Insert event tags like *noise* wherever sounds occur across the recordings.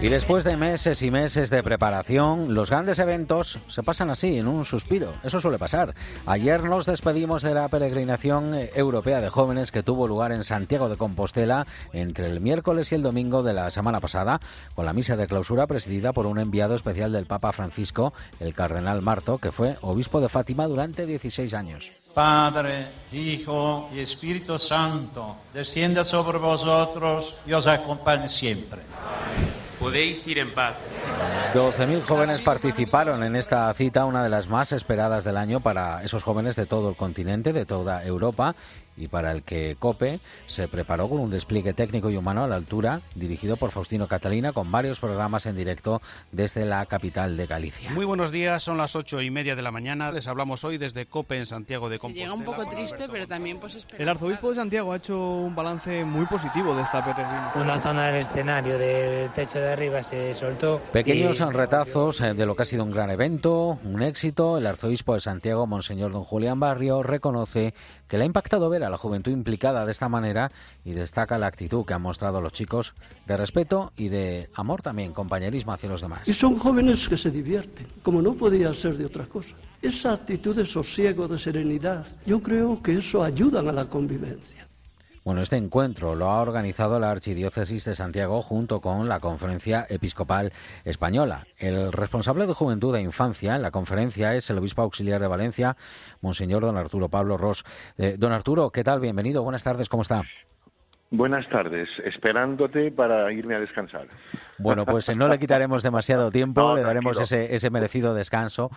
Y después de meses y meses de preparación, los grandes eventos se pasan así, en un suspiro. Eso suele pasar. Ayer nos despedimos de la peregrinación europea de jóvenes que tuvo lugar en Santiago de Compostela entre el miércoles y el domingo de la semana pasada, con la misa de clausura presidida por un enviado especial del Papa Francisco, el cardenal Marto, que fue obispo de Fátima durante 16 años. Padre, Hijo y Espíritu Santo, descienda sobre vosotros y os acompañe siempre. Podéis ir en paz. 12.000 jóvenes participaron en esta cita, una de las más esperadas del año para esos jóvenes de todo el continente, de toda Europa, y para el que COPE se preparó con un despliegue técnico y humano a la altura, dirigido por Faustino Catalina, con varios programas en directo desde la capital de Galicia. Muy buenos días, son las ocho y media de la mañana. Les hablamos hoy desde COPE en Santiago de Compostela. llega un poco triste, pero también pues El arzobispo de Santiago ha hecho un balance muy positivo de esta peregrinación. Una zona del escenario del techo de arriba se soltó. Pequeños retazos eh, de lo que ha sido un gran evento, un éxito. El arzobispo de Santiago, Monseñor Don Julián Barrio, reconoce que le ha impactado ver a la juventud implicada de esta manera y destaca la actitud que han mostrado los chicos de respeto y de amor también, compañerismo hacia los demás. Y son jóvenes que se divierten, como no podía ser de otra cosa. Esa actitud de sosiego, de serenidad, yo creo que eso ayuda a la convivencia. Bueno, este encuentro lo ha organizado la Archidiócesis de Santiago junto con la Conferencia Episcopal Española. El responsable de Juventud e Infancia en la conferencia es el obispo auxiliar de Valencia, Monseñor don Arturo Pablo Ross. Eh, don Arturo, ¿qué tal? Bienvenido. Buenas tardes. ¿Cómo está? Buenas tardes, esperándote para irme a descansar. Bueno, pues no le quitaremos demasiado tiempo, le daremos ese, ese, merecido descanso.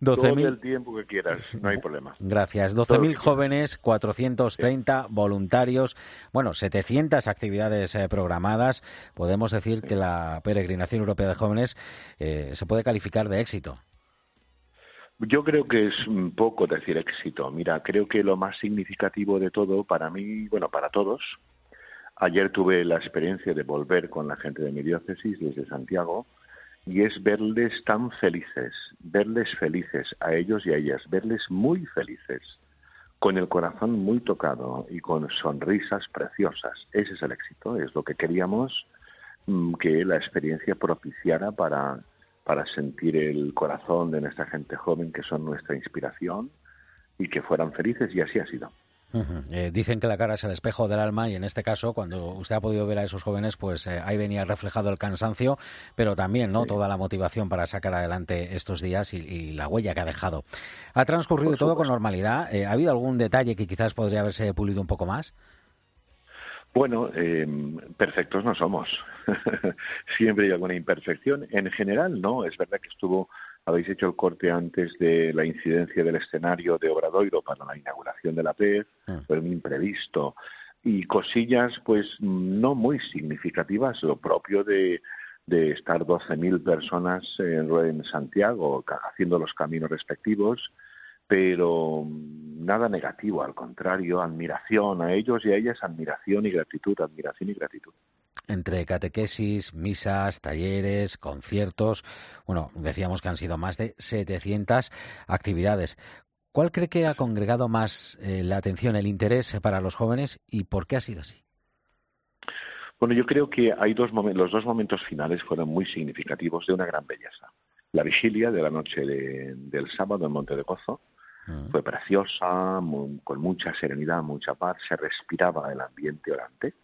12 Todo el tiempo que quieras, no hay problema. Gracias. 12.000 jóvenes, 430 voluntarios, bueno, 700 actividades eh, programadas. Podemos decir que la peregrinación europea de jóvenes eh, se puede calificar de éxito. Yo creo que es un poco decir éxito. Mira, creo que lo más significativo de todo para mí, bueno, para todos, Ayer tuve la experiencia de volver con la gente de mi diócesis desde Santiago y es verles tan felices, verles felices a ellos y a ellas, verles muy felices, con el corazón muy tocado y con sonrisas preciosas. Ese es el éxito, es lo que queríamos mm, que la experiencia propiciara para, para sentir el corazón de nuestra gente joven, que son nuestra inspiración, y que fueran felices, y así ha sido. Eh, dicen que la cara es el espejo del alma y en este caso, cuando usted ha podido ver a esos jóvenes, pues eh, ahí venía reflejado el cansancio, pero también no toda la motivación para sacar adelante estos días y, la huella que ha dejado. ¿Ha transcurrido todo con normalidad? Eh, ¿Ha habido algún detalle que quizás podría haberse pulido un poco más? Bueno, perfectos no somos. *laughs* Siempre hay alguna imperfección. En general, no. Es verdad que estuvo habéis hecho el corte antes de la incidencia del escenario de Obradoiro para la inauguración de la PEZ, ah. fue un imprevisto, y cosillas pues no muy significativas, lo propio de, de estar 12.000 personas en, en Santiago haciendo los caminos respectivos, pero nada negativo, al contrario, admiración a ellos y a ellas, admiración y gratitud, admiración y gratitud entre catequesis, misas, talleres, conciertos. Bueno, decíamos que han sido más de 700 actividades. ¿Cuál cree que ha congregado más eh, la atención, el interés para los jóvenes y por qué ha sido así? Bueno, yo creo que hay dos los dos momentos finales fueron muy significativos de una gran belleza. La vigilia de la noche del sábado en Monte de Cozo mm. fue preciosa, con mucha serenidad, mucha paz, se respiraba el ambiente orante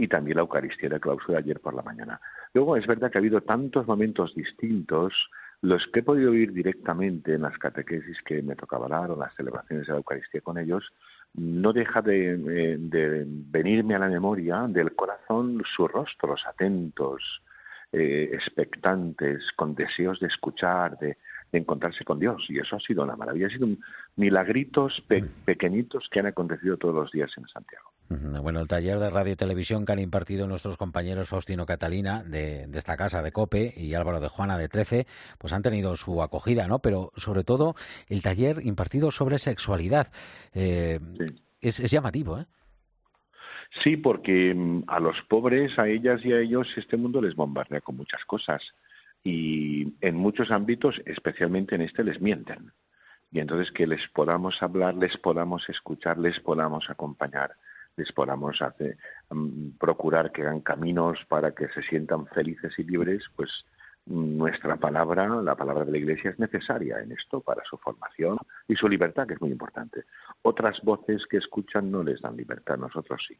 y también la Eucaristía de clausura ayer por la mañana. Luego es verdad que ha habido tantos momentos distintos, los que he podido oír directamente en las catequesis que me tocaba dar o las celebraciones de la Eucaristía con ellos, no deja de, eh, venirme a la memoria del corazón sus rostros atentos, eh, expectantes, con deseos de escuchar, de, encontrarse con Dios. Y eso ha sido una maravilla, ha sido milagritos mm. pequeñitos que han acontecido todos los días en Santiago. Bueno, el taller de radio y televisión que han impartido nuestros compañeros Faustino Catalina de, esta casa de COPE y Álvaro de Juana de 13, pues han tenido su acogida, ¿no? Pero sobre todo el taller impartido sobre sexualidad. Eh, es, llamativo, ¿eh? Sí, porque mm, a los pobres, a ellas y a ellos, este mundo les bombardea con muchas cosas. Y en muchos ámbitos, especialmente en este, les mienten. Y entonces que les podamos hablar, les podamos escuchar, les podamos acompañar les podamos mm, procurar que hagan caminos para que se sientan felices y libres, pues nuestra palabra, la palabra de la Iglesia, es necesaria en esto para su formación y su libertad, que es muy importante. Otras voces que escuchan no les dan libertad, nosotros sí.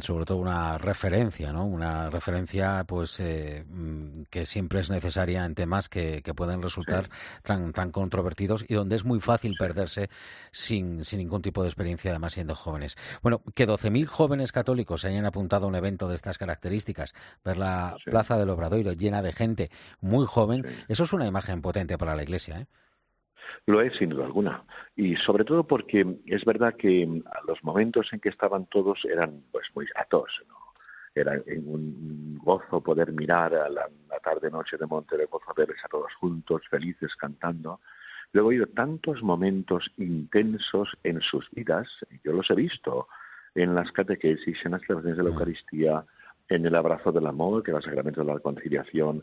Sobre todo una referencia, ¿no? Una referencia, pues, eh, mm, que siempre es necesaria en temas que, pueden resultar tan, tan controvertidos y donde es muy fácil perderse sin, sin ningún tipo de experiencia, además siendo jóvenes. Bueno, que 12.000 jóvenes católicos se hayan apuntado a un evento de estas características, ver la Plaza del Obradoiro llena de gente muy joven, eso es una imagen potente para la Iglesia. ¿eh? Lo es, sin duda alguna. Y sobre todo porque es verdad que los momentos en que estaban todos eran pues muy gatos, ¿no? Era un gozo poder mirar a la, tarde-noche de Monte de Gozo, verles a todos juntos, felices, cantando. Luego he oído tantos momentos intensos en sus vidas, yo los he visto en las catequesis, en las celebraciones de la mm. Eucaristía, en el abrazo del amor, que era el sacramento de la reconciliación,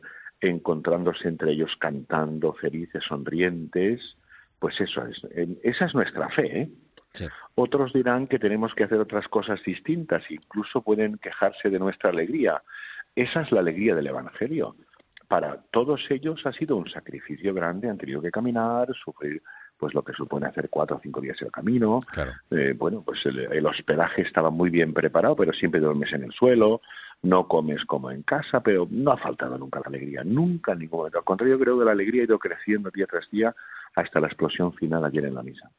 encontrándose entre ellos cantando, felices, sonrientes, pues eso es, esa es nuestra fe. ¿eh? Otros dirán que tenemos que hacer otras cosas distintas, incluso pueden quejarse de nuestra alegría. Esa es la alegría del Evangelio. Para todos ellos ha sido un sacrificio grande, han tenido que caminar, sufrir pues lo que supone hacer cuatro o cinco días el camino. Eh, bueno, pues el, hospedaje estaba muy bien preparado, pero siempre duermes en el suelo, no comes como en casa, pero no ha faltado nunca la alegría, nunca en ningún momento. Al contrario, creo que la alegría ha ido creciendo día tras día hasta la explosión final ayer en la misa.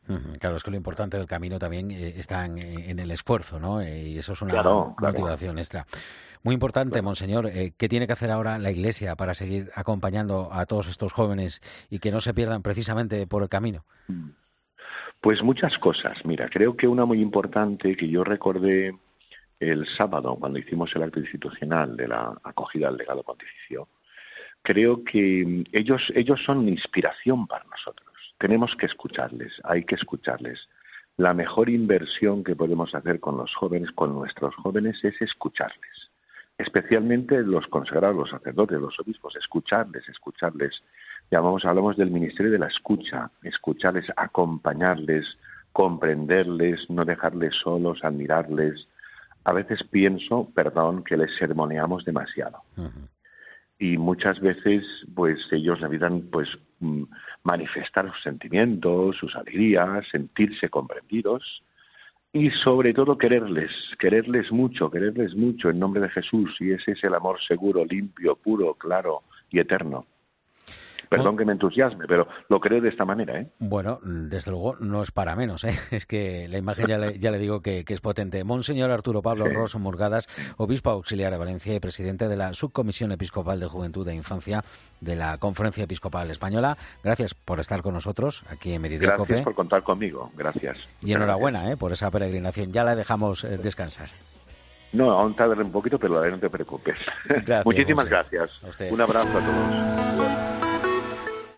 Claro, es que lo importante del camino también eh, está en, el esfuerzo, ¿no? Eh, y eso es una motivación extra. Muy importante, Monseñor, eh, ¿qué tiene que hacer ahora la Iglesia para seguir acompañando a todos estos jóvenes y que no se pierdan precisamente por el camino? Mm. Pues muchas cosas. Mira, creo que una muy importante que yo recordé el sábado cuando hicimos el acto institucional de la acogida al legado pontificio, creo que ellos, ellos son inspiración para nosotros. Tenemos que escucharles, hay que escucharles. La mejor inversión que podemos hacer con los jóvenes, con nuestros jóvenes, es escucharles especialmente los consagrados, los sacerdotes, los obispos, escucharles, escucharles. Llamamos, hablamos del ministerio de la escucha, escucharles, acompañarles, comprenderles, no dejarles solos, admirarles. A veces pienso, perdón, que les sermoneamos demasiado. Y muchas veces, pues ellos necesitan, pues, mm, manifestar sus sentimientos, sus alegrías, sentirse comprendidos y sobre todo quererles, quererles mucho, quererles mucho en nombre de Jesús, y ese es el amor seguro, limpio, puro, claro y eterno. Perdón que me entusiasme, pero lo creo de esta manera. ¿eh? Bueno, desde luego no es para menos. ¿eh? *laughs* Es que la imagen ya le, ya le digo que, es potente. Monseñor Arturo Pablo Rosso Murgadas, obispo auxiliar de Valencia y presidente de la Subcomisión Episcopal de Juventud e Infancia de la Conferencia Episcopal Española. Gracias por estar con nosotros aquí en Meridian Gracias por contar conmigo. Gracias. Y enhorabuena ¿eh? por esa peregrinación. Ya la dejamos eh, descansar. No, aún tardaré un poquito, pero no te preocupes. *laughs* Muchísimas gracias. Un abrazo a todos.